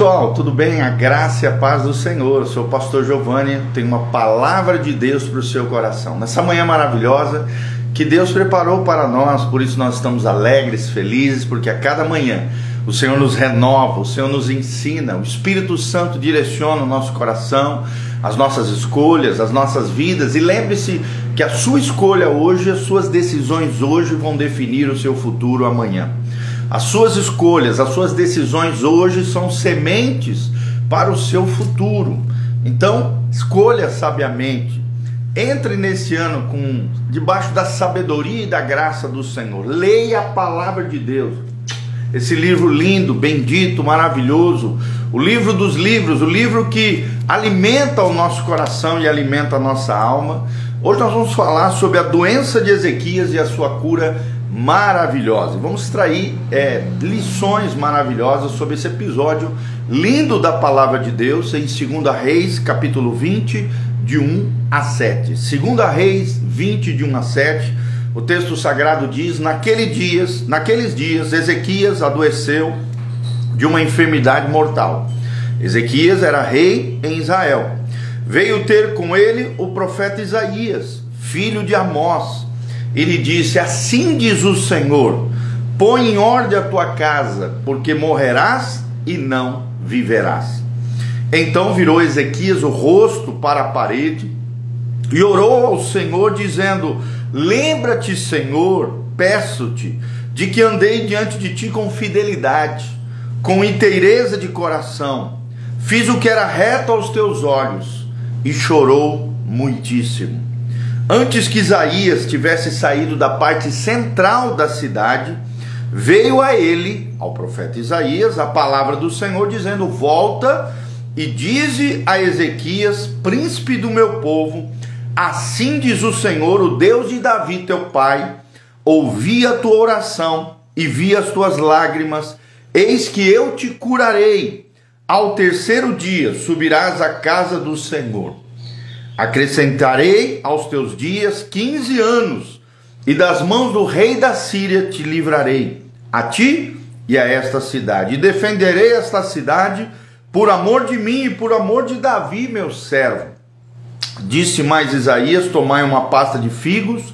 Pessoal, tudo bem? A graça e a paz do Senhor. Eu sou o pastor Giovanni, tenho uma palavra de Deus para o seu coração. Nessa manhã maravilhosa que Deus preparou para nós, por isso nós estamos alegres, felizes, porque a cada manhã o Senhor nos renova, o Senhor nos ensina, o Espírito Santo direciona o nosso coração, as nossas escolhas, as nossas vidas. E lembre-se que a sua escolha hoje, as suas decisões hoje vão definir o seu futuro amanhã. As suas escolhas, as suas decisões hoje são sementes para o seu futuro. Então, escolha sabiamente. Entre nesse ano com debaixo da sabedoria e da graça do Senhor. Leia a palavra de Deus. Esse livro lindo, bendito, maravilhoso, o livro dos livros, o livro que alimenta o nosso coração e alimenta a nossa alma. Hoje nós vamos falar sobre a doença de Ezequias e a sua cura maravilhosa. Vamos extrair é, lições maravilhosas sobre esse episódio lindo da palavra de Deus em 2 Reis, capítulo 20, de 1 a 7. 2 Reis 20, de 1 a 7. O texto sagrado diz: Naquele dias, naqueles dias, Ezequias adoeceu de uma enfermidade mortal. Ezequias era rei em Israel. Veio ter com ele o profeta Isaías, filho de Amós e lhe disse: Assim diz o Senhor: Põe em ordem a tua casa, porque morrerás e não viverás. Então virou Ezequias o rosto para a parede e orou ao Senhor, dizendo: Lembra-te, Senhor, peço-te, de que andei diante de ti com fidelidade, com inteireza de coração, fiz o que era reto aos teus olhos, e chorou muitíssimo. Antes que Isaías tivesse saído da parte central da cidade, veio a ele, ao profeta Isaías, a palavra do Senhor dizendo: Volta e dize a Ezequias, príncipe do meu povo, assim diz o Senhor, o Deus de Davi, teu pai: Ouvi a tua oração e vi as tuas lágrimas, eis que eu te curarei. Ao terceiro dia subirás à casa do Senhor Acrescentarei aos teus dias quinze anos, e das mãos do rei da Síria te livrarei, a ti e a esta cidade. E defenderei esta cidade por amor de mim e por amor de Davi, meu servo. Disse mais Isaías: Tomai uma pasta de figos,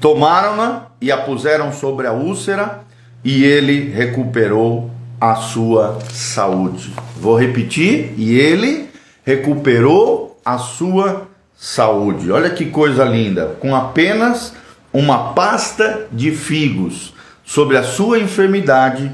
tomaram-na e a puseram sobre a úlcera, e ele recuperou a sua saúde. Vou repetir: e ele recuperou a sua saúde. Olha que coisa linda! Com apenas uma pasta de figos sobre a sua enfermidade,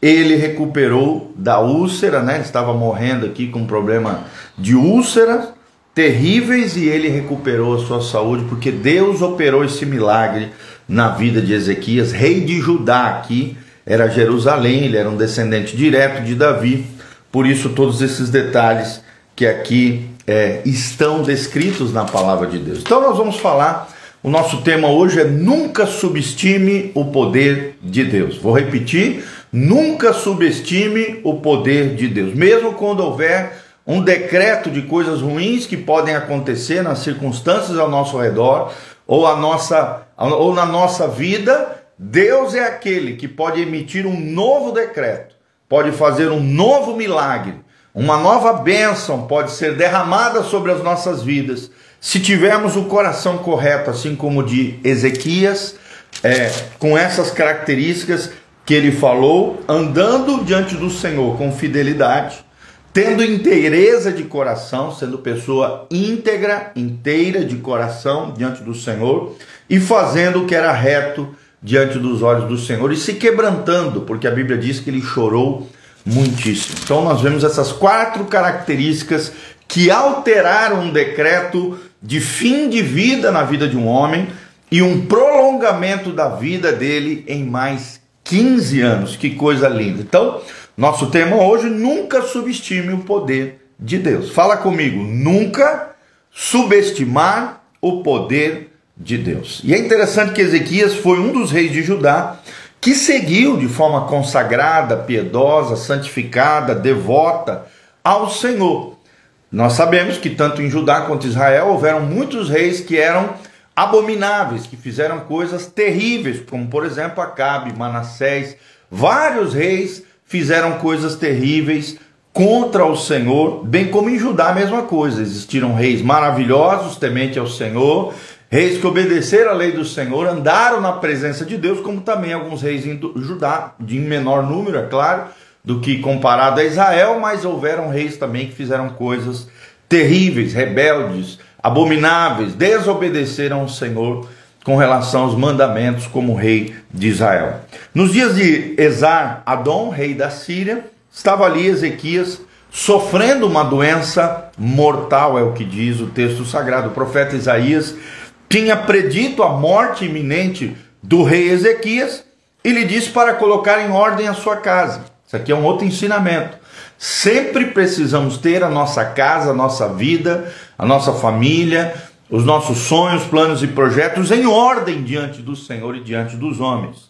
ele recuperou da úlcera, né? Estava morrendo aqui com um problema de úlcera terríveis e ele recuperou a sua saúde porque Deus operou esse milagre na vida de Ezequias, rei de Judá aqui, era Jerusalém, ele era um descendente direto de Davi. Por isso todos esses detalhes que aqui é, estão descritos na palavra de Deus. Então nós vamos falar, o nosso tema hoje é nunca subestime o poder de Deus. Vou repetir, nunca subestime o poder de Deus. Mesmo quando houver um decreto de coisas ruins que podem acontecer nas circunstâncias ao nosso redor ou, a nossa, ou na nossa vida, Deus é aquele que pode emitir um novo decreto, pode fazer um novo milagre uma nova bênção pode ser derramada sobre as nossas vidas se tivermos o coração correto, assim como de Ezequias, é, com essas características que ele falou, andando diante do Senhor com fidelidade, tendo inteireza de coração, sendo pessoa íntegra, inteira de coração diante do Senhor e fazendo o que era reto diante dos olhos do Senhor e se quebrantando, porque a Bíblia diz que ele chorou muitíssimo. Então nós vemos essas quatro características que alteraram um decreto de fim de vida na vida de um homem e um prolongamento da vida dele em mais 15 anos. Que coisa linda. Então, nosso tema hoje, nunca subestime o poder de Deus. Fala comigo, nunca subestimar o poder de Deus. E é interessante que Ezequias foi um dos reis de Judá que seguiu de forma consagrada, piedosa, santificada, devota ao Senhor. Nós sabemos que tanto em Judá quanto em Israel houveram muitos reis que eram abomináveis, que fizeram coisas terríveis, como por exemplo Acabe, Manassés, vários reis fizeram coisas terríveis contra o Senhor, bem como em Judá a mesma coisa. Existiram reis maravilhosos, temente ao Senhor, reis que obedeceram a lei do Senhor, andaram na presença de Deus, como também alguns reis em Judá, de menor número, é claro, do que comparado a Israel, mas houveram reis também que fizeram coisas terríveis, rebeldes, abomináveis, desobedeceram ao Senhor com relação aos mandamentos como rei de Israel. Nos dias de Esar Adon, rei da Síria, estava ali Ezequias sofrendo uma doença mortal, é o que diz o texto sagrado. O profeta Isaías tinha predito a morte iminente do rei Ezequias e lhe disse para colocar em ordem a sua casa. Isso aqui é um outro ensinamento. Sempre precisamos ter a nossa casa, a nossa vida, a nossa família, os nossos sonhos, planos e projetos em ordem diante do Senhor e diante dos homens.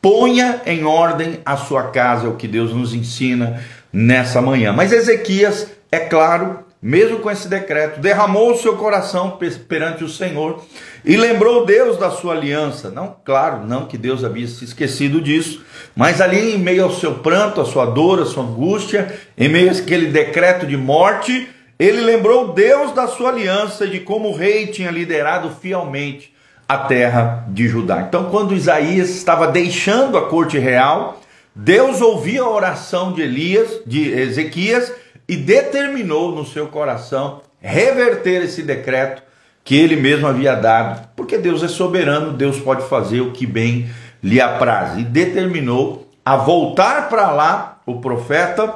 Ponha em ordem a sua casa, é o que Deus nos ensina nessa manhã. Mas Ezequias, é claro, mesmo com esse decreto, derramou o seu coração perante o Senhor e lembrou Deus da sua aliança. Não, claro, não que Deus havia se esquecido disso, mas ali em meio ao seu pranto, a sua dor, a sua angústia, em meio àquele decreto de morte, ele lembrou Deus da sua aliança e de como o rei tinha liderado fielmente a terra de Judá. Então, quando Isaías estava deixando a corte real, Deus ouviu a oração de Elias, de Ezequias, e determinou no seu coração reverter esse decreto que ele mesmo havia dado, porque Deus é soberano, Deus pode fazer o que bem lhe apraz, e determinou a voltar para lá o profeta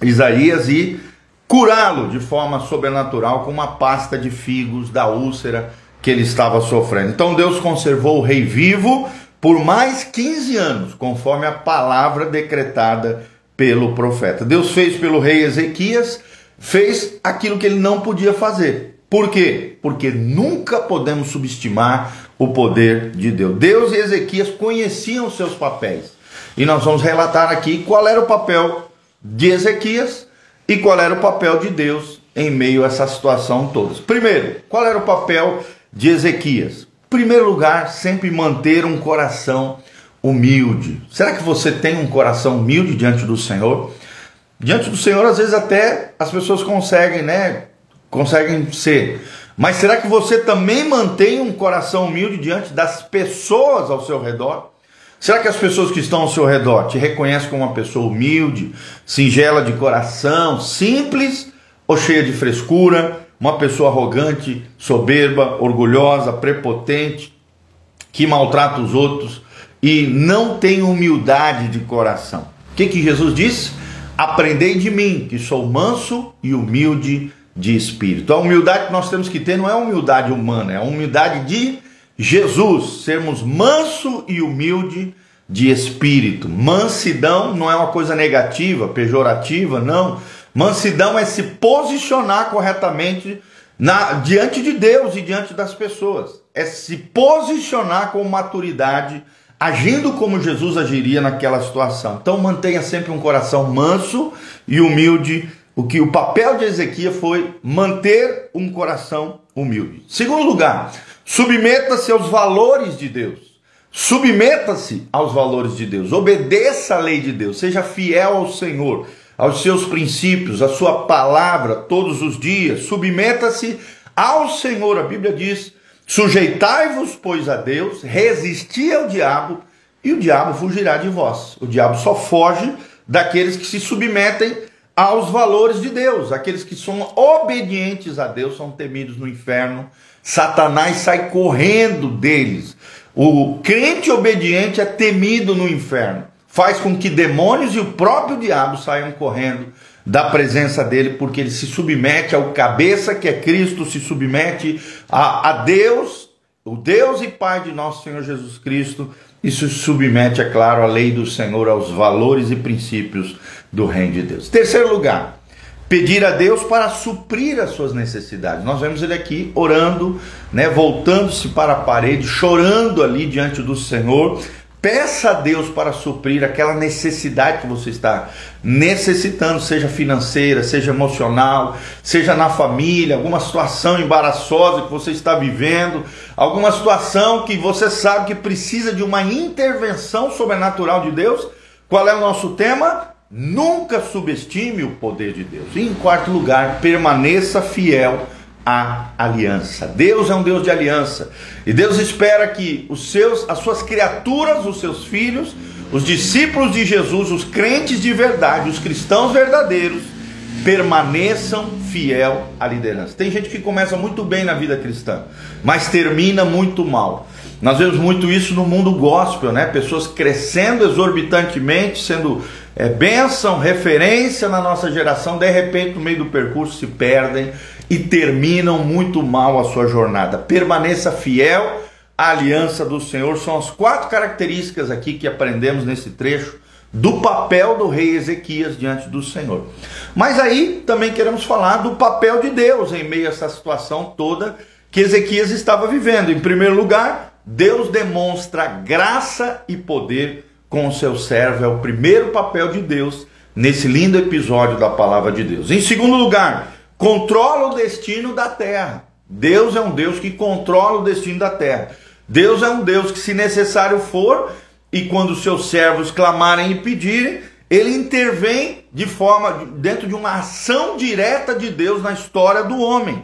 Isaías e curá-lo de forma sobrenatural com uma pasta de figos da úlcera que ele estava sofrendo. Então Deus conservou o rei vivo por mais 15 anos, conforme a palavra decretada pelo profeta. Deus fez pelo rei Ezequias, fez aquilo que ele não podia fazer. Por quê? Porque nunca podemos subestimar o poder de Deus. Deus e Ezequias conheciam seus papéis. E nós vamos relatar aqui qual era o papel de Ezequias e qual era o papel de Deus em meio a essa situação toda. Primeiro, qual era o papel de Ezequias. Primeiro lugar, sempre manter um coração humilde. Será que você tem um coração humilde diante do Senhor? Diante do Senhor, às vezes até as pessoas conseguem, né? Conseguem ser. Mas será que você também mantém um coração humilde diante das pessoas ao seu redor? Será que as pessoas que estão ao seu redor te reconhecem como uma pessoa humilde, singela de coração, simples ou cheia de frescura? uma pessoa arrogante, soberba, orgulhosa, prepotente, que maltrata os outros e não tem humildade de coração. O que, que Jesus disse? Aprendei de mim, que sou manso e humilde de espírito. A humildade que nós temos que ter não é humildade humana, é a humildade de Jesus, sermos manso e humilde de espírito. Mansidão não é uma coisa negativa, pejorativa, não. Mansidão é se posicionar corretamente na, diante de Deus e diante das pessoas. É se posicionar com maturidade, agindo como Jesus agiria naquela situação. Então mantenha sempre um coração manso e humilde. O que o papel de Ezequias foi manter um coração humilde. Segundo lugar, submeta-se aos valores de Deus. Submeta-se aos valores de Deus. Obedeça a lei de Deus. Seja fiel ao Senhor aos seus princípios, à sua palavra todos os dias. Submeta-se ao Senhor. A Bíblia diz: sujeitai-vos, pois, a Deus, resisti ao diabo, e o diabo fugirá de vós. O diabo só foge daqueles que se submetem aos valores de Deus. Aqueles que são obedientes a Deus são temidos no inferno. Satanás sai correndo deles. O crente obediente é temido no inferno faz com que demônios e o próprio diabo saiam correndo da presença dele, porque ele se submete ao cabeça que é Cristo, se submete a, a Deus, o Deus e Pai de nosso Senhor Jesus Cristo, e se submete, é claro, à lei do Senhor, aos valores e princípios do Reino de Deus. Terceiro lugar, pedir a Deus para suprir as suas necessidades. Nós vemos ele aqui orando, né, voltando-se para a parede, chorando ali diante do Senhor, Peça a Deus para suprir aquela necessidade que você está necessitando, seja financeira, seja emocional, seja na família, alguma situação embaraçosa que você está vivendo, alguma situação que você sabe que precisa de uma intervenção sobrenatural de Deus. Qual é o nosso tema? nunca subestime o poder de Deus. E em quarto lugar, permaneça fiel à aliança. Deus é um Deus de aliança. E Deus espera que os seus, as suas criaturas, os seus filhos, os discípulos de Jesus, os crentes de verdade, os cristãos verdadeiros, permaneçam fiel à liderança. Tem gente que começa muito bem na vida cristã, mas termina muito mal. Nós vemos muito isso no mundo gospel, né? Pessoas crescendo exorbitantemente, sendo é, bênção, referência na nossa geração, de repente, no meio do percurso, se perdem e terminam muito mal a sua jornada. Permaneça fiel à aliança do Senhor. São as quatro características aqui que aprendemos nesse trecho do papel do rei Ezequias diante do Senhor. Mas aí também queremos falar do papel de Deus em meio a essa situação toda que Ezequias estava vivendo. Em primeiro lugar, Deus demonstra graça e poder com o seu servo. É o primeiro papel de Deus nesse lindo episódio da palavra de Deus. Em segundo lugar, controla o destino da terra. Deus é um Deus que controla o destino da terra. Deus é um Deus que, se necessário for, e quando seus servos clamarem e pedirem, ele intervém de forma dentro de uma ação direta de Deus na história do homem.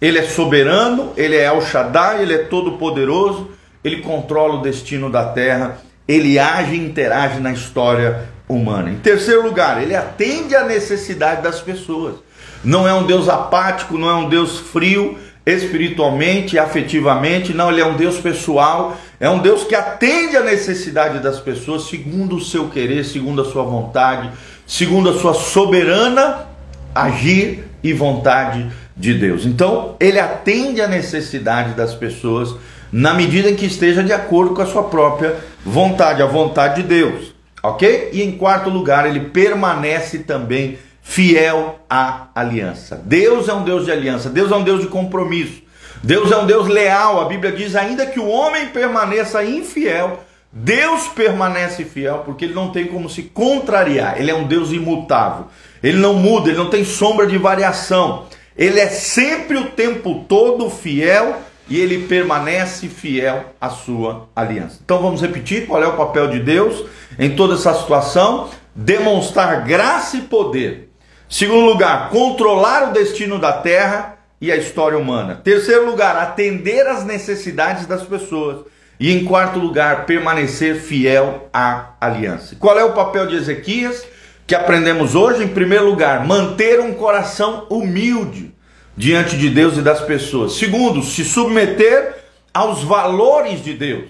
Ele é soberano, ele é El Shaddai, ele é todo poderoso, ele controla o destino da terra, ele age e interage na história humana. Em terceiro lugar, ele atende à necessidade das pessoas. Não é um Deus apático, não é um Deus frio espiritualmente, afetivamente, não, ele é um Deus pessoal, é um Deus que atende à necessidade das pessoas segundo o seu querer, segundo a sua vontade, segundo a sua soberana agir e vontade de Deus. Então, ele atende à necessidade das pessoas na medida em que esteja de acordo com a sua própria vontade, a vontade de Deus. Ok? E em quarto lugar, ele permanece também fiel à aliança. Deus é um Deus de aliança, Deus é um Deus de compromisso. Deus é um Deus leal. A Bíblia diz: ainda que o homem permaneça infiel, Deus permanece fiel, porque ele não tem como se contrariar. Ele é um Deus imutável. Ele não muda, ele não tem sombra de variação. Ele é sempre o tempo todo fiel e ele permanece fiel à sua aliança. Então vamos repetir qual é o papel de Deus em toda essa situação: demonstrar graça e poder. Segundo lugar, controlar o destino da terra e a história humana. Terceiro lugar, atender às necessidades das pessoas. E em quarto lugar, permanecer fiel à aliança. Qual é o papel de Ezequias que aprendemos hoje? Em primeiro lugar, manter um coração humilde diante de Deus e das pessoas. Segundo, se submeter aos valores de Deus.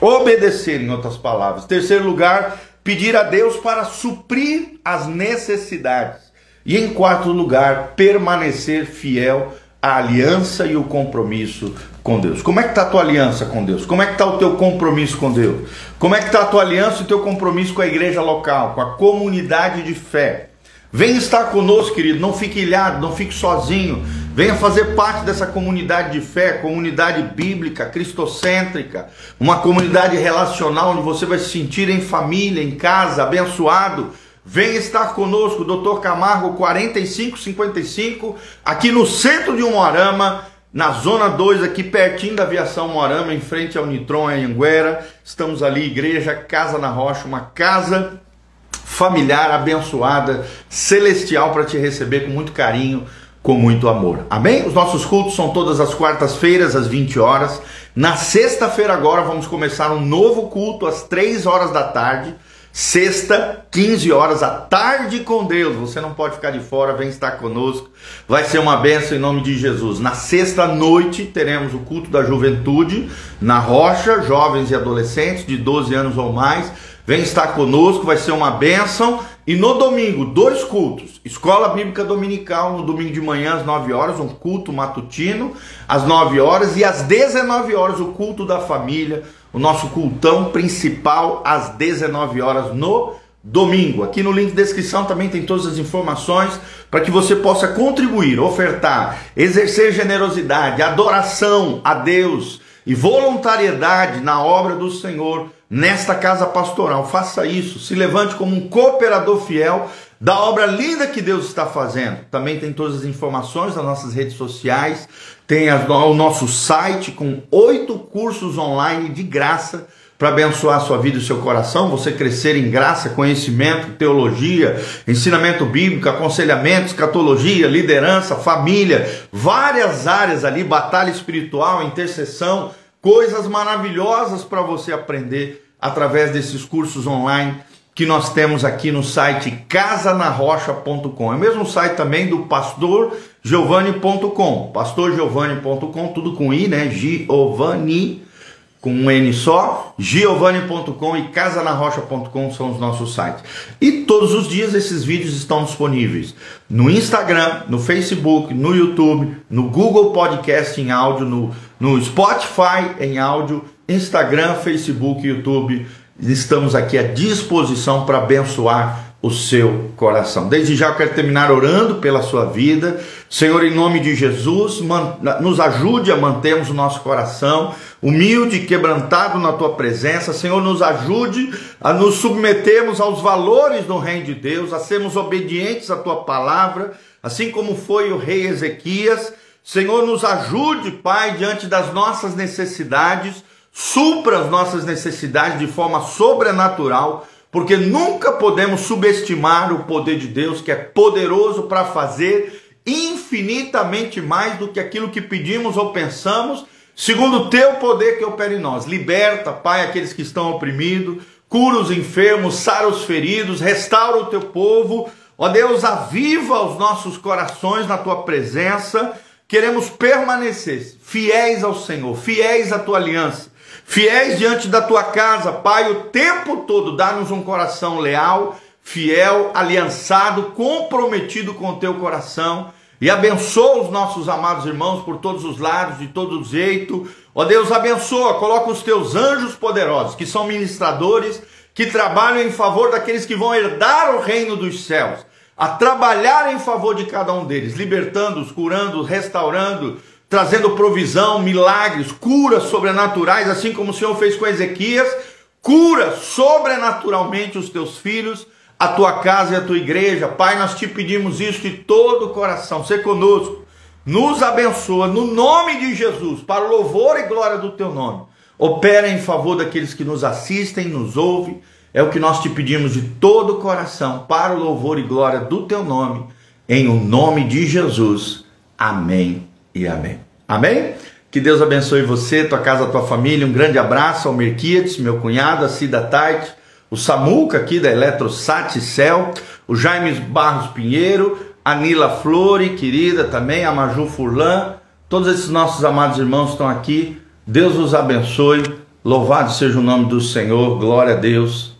Obedecer, em outras palavras. Terceiro lugar, pedir a Deus para suprir as necessidades. E em quarto lugar, permanecer fiel à aliança e o compromisso com Deus. Como é que está a tua aliança com Deus? Como é que está o teu compromisso com Deus? Como é que está a tua aliança e o teu compromisso com a igreja local, com a comunidade de fé? Vem estar conosco, querido. Não fique ilhado, não fique sozinho. Venha fazer parte dessa comunidade de fé, comunidade bíblica, cristocêntrica, uma comunidade relacional onde você vai se sentir em família, em casa, abençoado. Venha estar conosco, Dr. Camargo 4555, aqui no centro de Moarama, na zona 2, aqui pertinho da aviação Moarama, em frente ao Nitron Anhanguera. Estamos ali, igreja Casa na Rocha, uma casa familiar, abençoada, celestial para te receber com muito carinho, com muito amor. Amém? Os nossos cultos são todas as quartas-feiras às 20 horas. Na sexta-feira agora vamos começar um novo culto às 3 horas da tarde. Sexta, 15 horas, à tarde com Deus. Você não pode ficar de fora, vem estar conosco. Vai ser uma benção em nome de Jesus. Na sexta noite teremos o culto da juventude na Rocha, jovens e adolescentes de 12 anos ou mais Vem estar conosco, vai ser uma bênção. E no domingo, dois cultos. Escola Bíblica Dominical, no domingo de manhã, às 9 horas, um culto matutino, às 9 horas. E às 19 horas, o culto da família, o nosso cultão principal, às 19 horas, no domingo. Aqui no link de descrição também tem todas as informações para que você possa contribuir, ofertar, exercer generosidade, adoração a Deus e voluntariedade na obra do Senhor nesta casa pastoral. Faça isso, se levante como um cooperador fiel da obra linda que Deus está fazendo. Também tem todas as informações nas nossas redes sociais, tem o nosso site com oito cursos online de graça para abençoar a sua vida e o seu coração, você crescer em graça, conhecimento, teologia, ensinamento bíblico, aconselhamento, escatologia, liderança, família, várias áreas ali, batalha espiritual, intercessão, coisas maravilhosas para você aprender através desses cursos online que nós temos aqui no site casanarrocha.com. É o mesmo site também do pastorgiovanni.com. Pastorgiovanni.com, tudo com i, né? Giovanni com um N só, giovanni.com e casanarrocha.com são os nossos sites. E todos os dias esses vídeos estão disponíveis no Instagram, no Facebook, no YouTube, no Google Podcast em áudio, no, no Spotify em áudio, Instagram, Facebook, YouTube. Estamos aqui à disposição para abençoar o seu coração. Desde já quero terminar orando pela sua vida. Senhor, em nome de Jesus, nos ajude a mantermos o nosso coração humilde e quebrantado na tua presença. Senhor, nos ajude a nos submetermos aos valores do reino de Deus, a sermos obedientes à tua palavra, assim como foi o rei Ezequias. Senhor, nos ajude, Pai, diante das nossas necessidades, supra as nossas necessidades de forma sobrenatural porque nunca podemos subestimar o poder de Deus, que é poderoso para fazer infinitamente mais do que aquilo que pedimos ou pensamos, segundo o teu poder que opera em nós. Liberta, Pai, aqueles que estão oprimidos, cura os enfermos, sara os feridos, restaura o teu povo. Ó Deus, aviva os nossos corações na tua presença. Queremos permanecer fiéis ao Senhor, fiéis à tua aliança fiéis diante da tua casa, Pai, o tempo todo, dá-nos um coração leal, fiel, aliançado, comprometido com o teu coração. E abençoa os nossos amados irmãos por todos os lados, de todo jeito. Ó Deus, abençoa, coloca os teus anjos poderosos, que são ministradores, que trabalham em favor daqueles que vão herdar o reino dos céus, a trabalhar em favor de cada um deles, libertando-os, curando, restaurando, trazendo provisão, milagres, curas sobrenaturais, assim como o Senhor fez com Ezequias, cura sobrenaturalmente os teus filhos, a tua casa e a tua igreja. Pai, nós te pedimos isso de todo o coração. Ser conosco, nos abençoa no nome de Jesus, para o louvor e glória do teu nome. Opera em favor daqueles que nos assistem, nos ouvem. É o que nós te pedimos de todo o coração, para o louvor e glória do teu nome, em o nome de Jesus. Amém e amém. Amém? Que Deus abençoe você, tua casa, tua família. Um grande abraço ao Merquiades, meu cunhado, a Cida Tarte, o Samuca aqui da Eletrosat Cel, o Jaime Barros Pinheiro, a Nila Flore, querida também, a Maju Furlan. Todos esses nossos amados irmãos estão aqui. Deus os abençoe. Louvado seja o nome do Senhor. Glória a Deus.